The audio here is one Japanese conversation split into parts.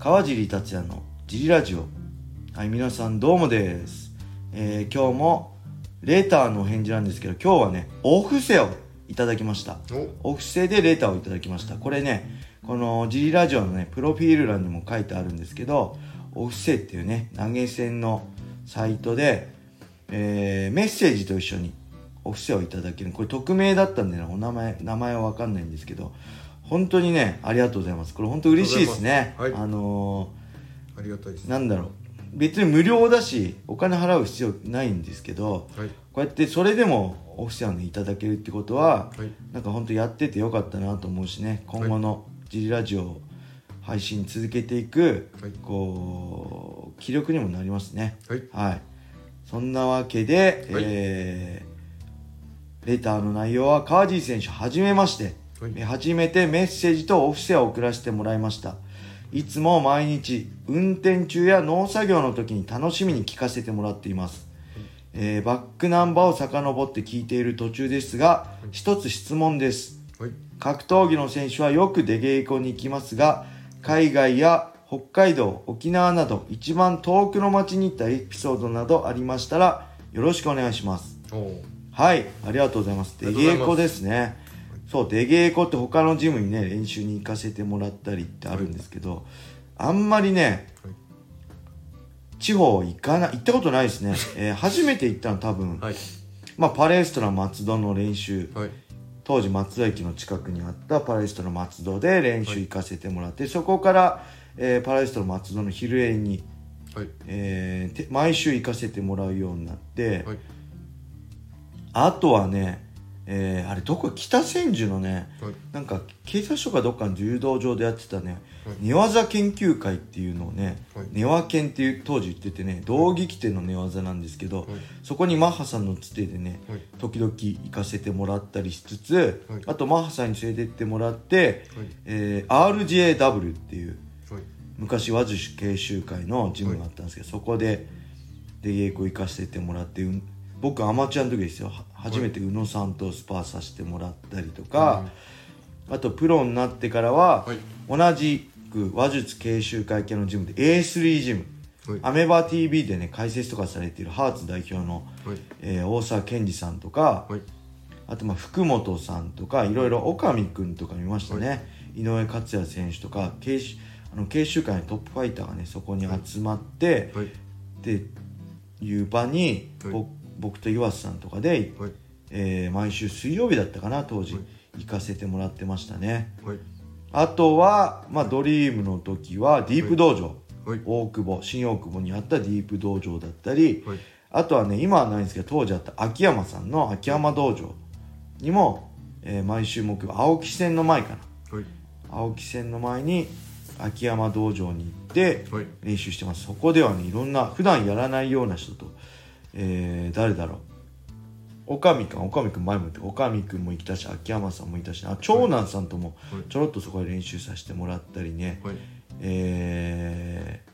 川尻達也のジリラジオ。はい皆さんどうもです、えー今日もレーターのお返事なんですけど今日はねお布施をいただきました。お。お布施でレーターをいただきました。これねこのジリラジオのねプロフィール欄にも書いてあるんですけどお布施っていうね投げ銭のサイトで、えーメッセージと一緒にお布施をいただける。これ匿名だったんでねお名前名前は分かんないんですけど本当にねありがとうございます。これ本当嬉しいですね。はい。あのありがたいです。ーなんだろう。別に無料だしお金払う必要ないんですけどはい。こうやってそれでもお布施をねいただけるってことははい。なんか本当やっててよかったなと思うしね。今後のジリラジオを配信続けていく、はい。こう気力にもなりますね。はい。はい。そんなわけで、はい。えーレターの内容は川尻選手はじめまして、初めてメッセージとお布施を送らせてもらいました。いつも毎日運転中や農作業の時に楽しみに聞かせてもらっています、えーバックナンバーを遡って聞いている途中ですが一つ質問です。はい。格闘技の選手はよく出稽古に行きますが海外や北海道沖縄など一番遠くの町に行ったエピソードなどありましたらよろしくお願いします。はい。ありがとうございます。出稽古ですねそう出稽古って他のジムにね練習に行かせてもらったりってあるんですけどあんまりねはい。地方行かない行ったことないですね、えー初めて行ったの多分、はい。まあパレストラ松戸の練習はい。当時松戸駅の近くにあったパレストの松戸で練習行かせてもらって、そこから、えーパレストの松戸の昼宴に、はい。えーて毎週行かせてもらうようになって、はい。あとはね、えーあれどこ北千住のねはい。なんか警察署かどっかの柔道場でやってたね、はい。寝技研究会っていうのをね、はい。寝技研っていう当時言っててね道着着ての寝技なんですけど、はい。そこにマッハさんのつてでね、はい。時々行かせてもらったりしつつ、はい。あとマッハさんに連れてってもらって、はい。えー RJW っていうはい。昔和寿司研修会のジムがあったんですけど、そこで出稽古行かせてもらってうん僕アマチュアの時ですよ。は初めて宇野さんとスパーさせてもらったりとか、あとプロになってからは、はい。同じく話術研修会系のジムで A3 ジム、はい。アメバ TV でね解説とかされているハーツ代表の、はい。えー大沢健二さんとか、はい。あとまあ福本さんとかい。ろいろ岡見君とか見ましたね、井上克也選手とか研修あの研修会のトップファイターがねそこに集まって、はい。っていう場に、はい。ぼ僕と岩瀬さんとかで、はい。えー毎週水曜日だったかな当時、はい。行かせてもらってましたね。はい。あとは、まあ、ドリームの時はディープ道場、はい。大久保新大久保にあったディープ道場だったり、はい。あとはね今はないんですけど当時あった秋山さんの秋山道場にも、えー毎週木曜青木線の前かな。はい。青木線の前に秋山道場に行ってはい。練習してます。そこではねいろんな普段やらないような人と、えー誰だろう。岡見君岡見君前も言って岡見君もいたし秋山さんもいたしあ長男さんともはい。ちょろっとそこで練習させてもらったりね、はい。えー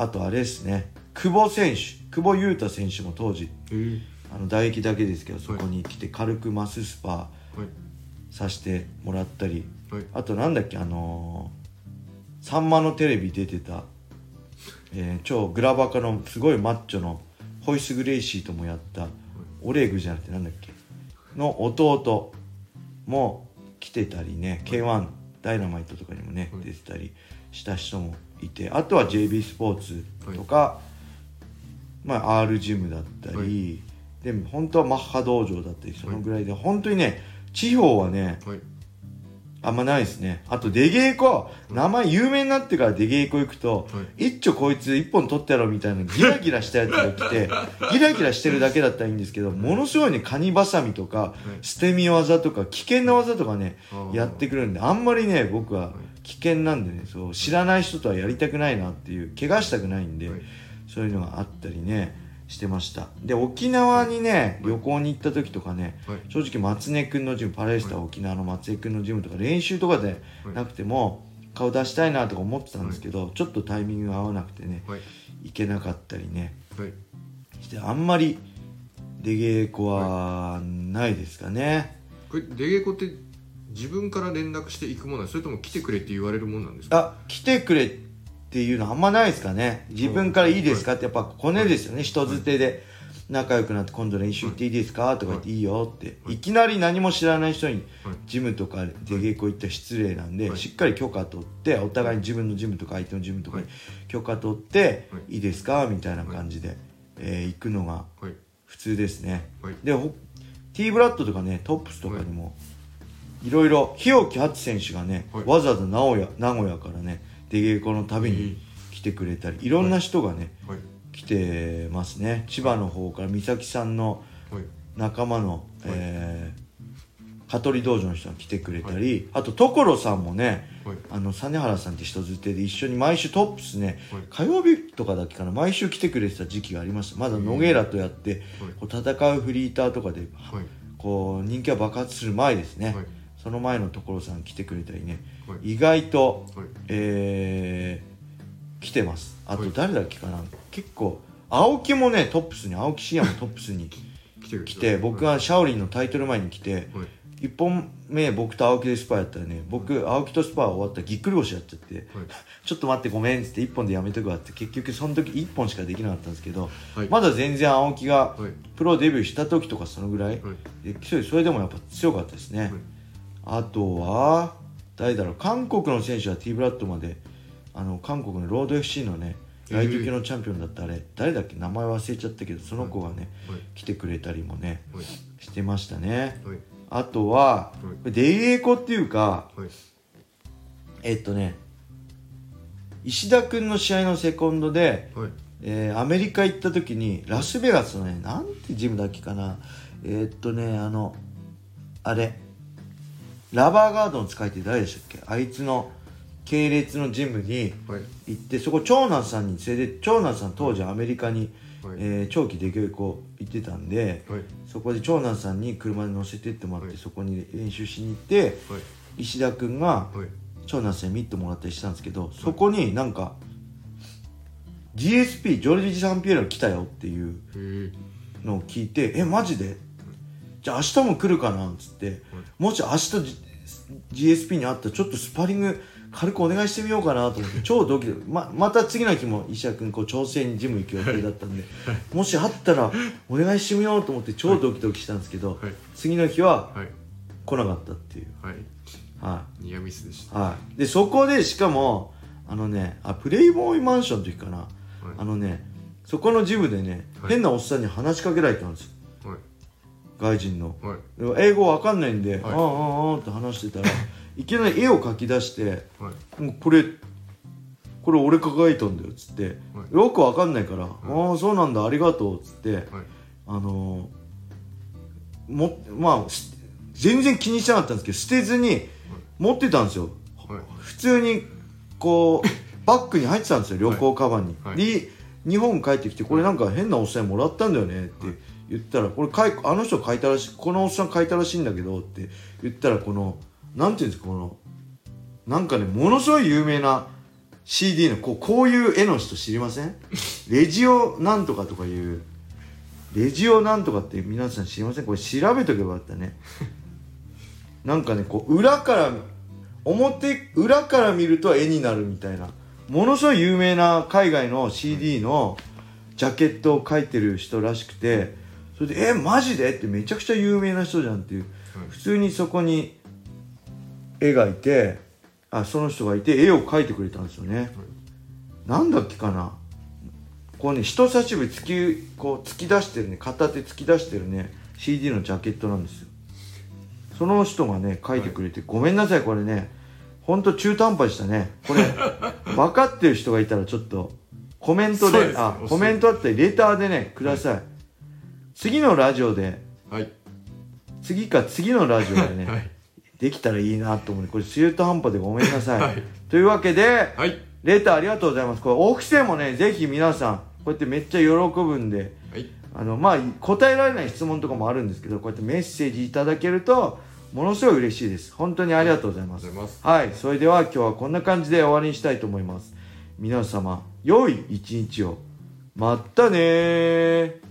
あとあれですね。久保選手。久保優太選手も当時えー。あの唾液だけですけどそこに来て軽くマススパはい。させてもらったり。はい。あとなんだっけあのーさんまのテレビ出てた、えー超グラバカのすごいマッチョのホイス・グレイシーともやったオレグじゃなくてなんだっけ？の弟も来てたりね K1 ダイナマイトとかにもねはい。出てたりした人もいてあとは JB スポーツとか、まあ、R ジムだったり、はい。でも本当はマッハ道場だったりそのぐらいで、本当にね地方はねはいあんまないですね。あと、出稽古、名前有名になってから出稽古行くと、は一丁こいつ一本取ってやろうみたいなギラギラしたやつが来て、ギラギラしてるだけだったらいいんですけど、ものすごいね、カニバサミとか、捨て身技とか、危険な技とかね、やってくるんで、あんまりね、僕は危険なんでね、そう、知らない人とはやりたくないなっていう、怪我したくないんで、はい。そういうのがあったりね、してました。で、沖縄にね、旅行に行った時とかね、はい。正直松根君のジムパレスタ沖縄の松江君のジムとか練習とかでなくても顔出したいなとか思ってたんですけど、ちょっとタイミングが合わなくてねはい。行けなかったりね。はい。してあんまり出稽古はないですかね、これ出稽古って自分から連絡していくものそれとも来てくれって言われるもんなんですか？あ来てくれってっていうのあんまないですかね。自分からいいですか？ってやっぱコネですよね。人づてで仲良くなって今度練習行っていいですか？とか言っていいよって。い。きなり何も知らない人にはい。ジムとか出稽古行ったら失礼なんではい。しっかり許可取ってお互いに自分のジムとか相手のジムとかにはい。許可取ってはい。いいですか？みたいな感じでえー行くのがはい。普通ですね。はい。でほ T ブラッドとかねトップスとかにもい。ろいろ日置初選手がね、はい。わざわざ名古屋名古屋からね出稽古のたびに来てくれたりいろんな人がね、はい。来てますね。千葉の方から美咲さんのはい。仲間の、えー香取道場の人が来てくれたり、あと所さんもねはい。あの実原さんって人づてで一緒に毎週トップスね、はい。火曜日とかだっけかな毎週来てくれてた時期がありましたまだ野ゲラとやって、こう戦うフリーターとかで、はい。こう人気が爆発する前ですね、はいその前の所さん来てくれたりね、はい。意外と、はい。えー来てます。あとはい。誰だっけかな、結構青木もねトップスに青木真也もトップスに 来て僕がシャオリンのタイトル前に来てはい。1本目僕と青木でスパやったらね僕青木とスパ終わったらぎっくり腰やっちゃってはい。ちょっと待ってごめんっつって1本でやめとくわって結局その時1本しかできなかったんですけど、はい。まだ全然青木がはい。プロデビューした時とかそのぐらい、はい。でそれでもやっぱ強かったですね、はいあとは誰だろう韓国の選手は T ブラッドまであの韓国のロード FC のねライト級のチャンピオンだったあれ誰だっけ名前忘れちゃったけどその子がね、はい。来てくれたりもねはい。してましたね。はい。あとは、デイエコっていうかはい。えっとね石田君の試合のセコンドで、はい。えーアメリカ行った時にラスベガスのねなんてジムだっけかな。えーっとねあのあれラバーガードの使い手誰でしたっけ？あいつの系列のジムにはい。行ってそこ長男さんに連れて長男さん当時アメリカに、はい。えー長期出稽古行ってたんではい。そこで長男さんに車に乗せてってもらって、はい。そこに練習しに行ってはい。石田君がはい。長男さんにミットもらったりしたんですけどそこになんか GSP ジョルジ・サンピエロ来たよっていうのを聞いて「えマジで？じゃあ明日も来るかな?」っつってもし明日 GSP に会ったらちょっとスパリング軽くお願いしてみようかなと思って 超ドキドキままた次の日も石田君こう調整にジム行く予定だったんでもし会ったらお願いしてみようと思って超ドキドキしたんですけど、はい。次の日ははい。来なかったっていう。はい。はい。ニアミスでした。はい、でそこでしかもあのねあプレイボーイマンションの時かな、あのねそこのジムでね、はい。変なおっさんに話しかけられたんですよ。はい外人の。はい。で英語わかんないんで、はい。ああああああって話してたら いきなり絵を描き出してはい。もうこれこれ俺描いたんだよっつって、はい。よくわかんないから、ああそうなんだありがとうっつって、はい。あのーもまあし全然気にしてなかったんですけど捨てずに持ってたんですよ。はい。普通にこう バッグに入ってたんですよ旅行カバンに、はい。で日本帰ってきてこれなんか変なおっさんにもらったんだよねって言ったらこれかいあの人書いたらしいこのおっさん書いたらしいんだけどって言ったらこのなんていうんですかこのなんかねものすごい有名な CD のこうこういう絵の人知りません？レジオなんとかとかいうレジオなんとかって皆さん知りません？これ調べとけばよかったね。なんかねこう裏から表裏から見ると絵になるみたいなものすごい有名な海外の CD のジャケットを描いてる人らしくてそれで「えマジで?」ってめちゃくちゃ有名な人じゃんっていう。はい普通にそこに絵がいてあその人がいて絵を描いてくれたんですよね、なんだっけかな？こうね人差し指突きこう突き出してるね。片手突き出してるね。CD のジャケットなんですよ。その人がね書いてくれて、ごめんなさいこれね。ほんと中途半端でしたね。これ 分かってる人がいたらちょっとコメントであコメントあったりレターでねください、次のラジオではい。次か次のラジオでね、はい。できたらいいなと思う。これ中途半端でごめんなさい、はい。というわけで、はい。レターありがとうございます。これオフセもねぜひ皆さんこうやってめっちゃ喜ぶんではい。あのまあ答えられない質問とかもあるんですけどこうやってメッセージいただけるとものすごい嬉しいです。本当にありがとうございます。ありがとうござい。ますはい。それでは今日はこんな感じで終わりにしたいと思います。皆様良い一日を。まったねー